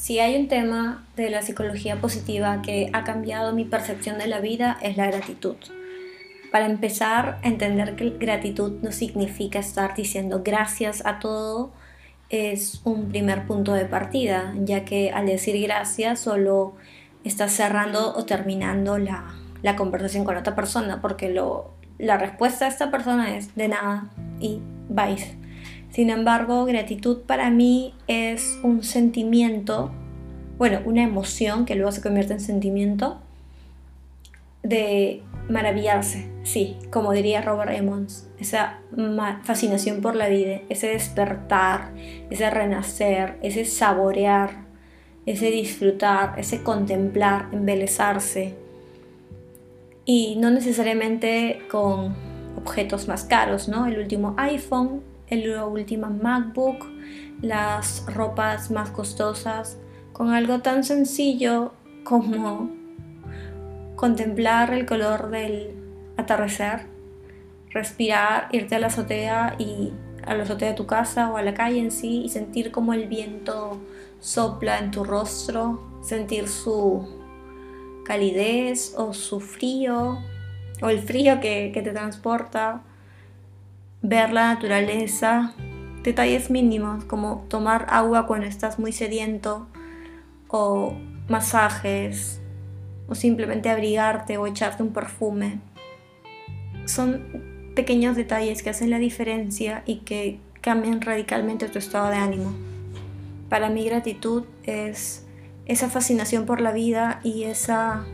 Si hay un tema de la psicología positiva que ha cambiado mi percepción de la vida es la gratitud. Para empezar, entender que gratitud no significa estar diciendo gracias a todo es un primer punto de partida, ya que al decir gracias solo estás cerrando o terminando la, la conversación con otra persona, porque lo, la respuesta de esta persona es de nada y vais. Sin embargo, gratitud para mí es un sentimiento, bueno, una emoción que luego se convierte en sentimiento de maravillarse, sí, como diría Robert Emmons, esa fascinación por la vida, ese despertar, ese renacer, ese saborear, ese disfrutar, ese contemplar, embelezarse. Y no necesariamente con objetos más caros, ¿no? El último iPhone, la última MacBook, las ropas más costosas, con algo tan sencillo como contemplar el color del atardecer, respirar, irte a la azotea y a la azotea de tu casa o a la calle en sí y sentir como el viento sopla en tu rostro, sentir su calidez o su frío o el frío que te transporta ver la naturaleza, detalles mínimos como tomar agua cuando estás muy sediento o masajes o simplemente abrigarte o echarte un perfume. Son pequeños detalles que hacen la diferencia y que cambian radicalmente tu estado de ánimo. Para mí gratitud es esa fascinación por la vida y esa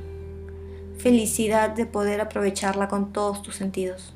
felicidad de poder aprovecharla con todos tus sentidos.